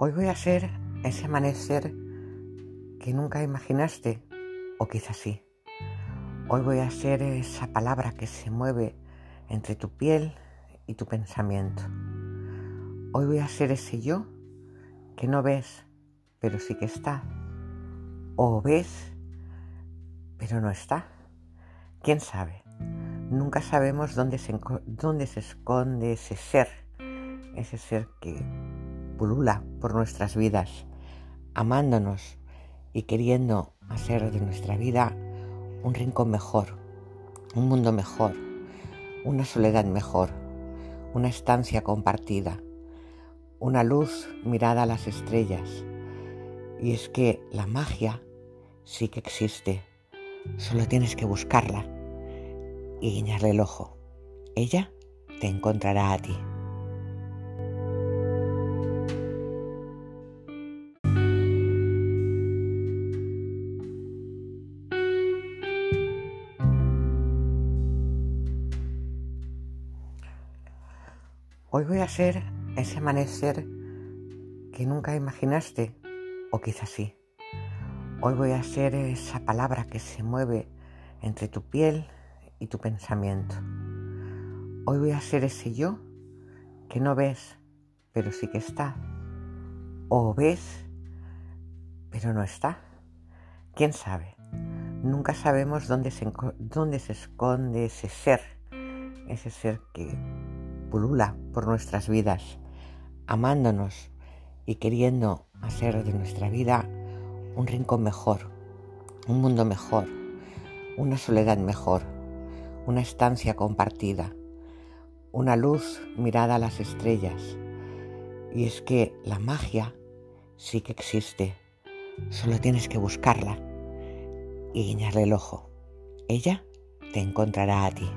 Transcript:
Hoy voy a ser ese amanecer que nunca imaginaste, o quizás sí. Hoy voy a ser esa palabra que se mueve entre tu piel y tu pensamiento. Hoy voy a ser ese yo que no ves, pero sí que está. O ves, pero no está. ¿Quién sabe? Nunca sabemos dónde se, dónde se esconde ese ser, ese ser que pulula por nuestras vidas, amándonos y queriendo hacer de nuestra vida un rincón mejor, un mundo mejor, una soledad mejor, una estancia compartida, una luz mirada a las estrellas. Y es que la magia sí que existe, solo tienes que buscarla y guiñarle el ojo. Ella te encontrará a ti. Hoy voy a ser ese amanecer que nunca imaginaste, o quizás sí. Hoy voy a ser esa palabra que se mueve entre tu piel y tu pensamiento. Hoy voy a ser ese yo que no ves, pero sí que está. O ves, pero no está. ¿Quién sabe? Nunca sabemos dónde se, dónde se esconde ese ser, ese ser que pulula por nuestras vidas, amándonos y queriendo hacer de nuestra vida un rincón mejor, un mundo mejor, una soledad mejor, una estancia compartida, una luz mirada a las estrellas. Y es que la magia sí que existe, solo tienes que buscarla y guiñarle el ojo. Ella te encontrará a ti.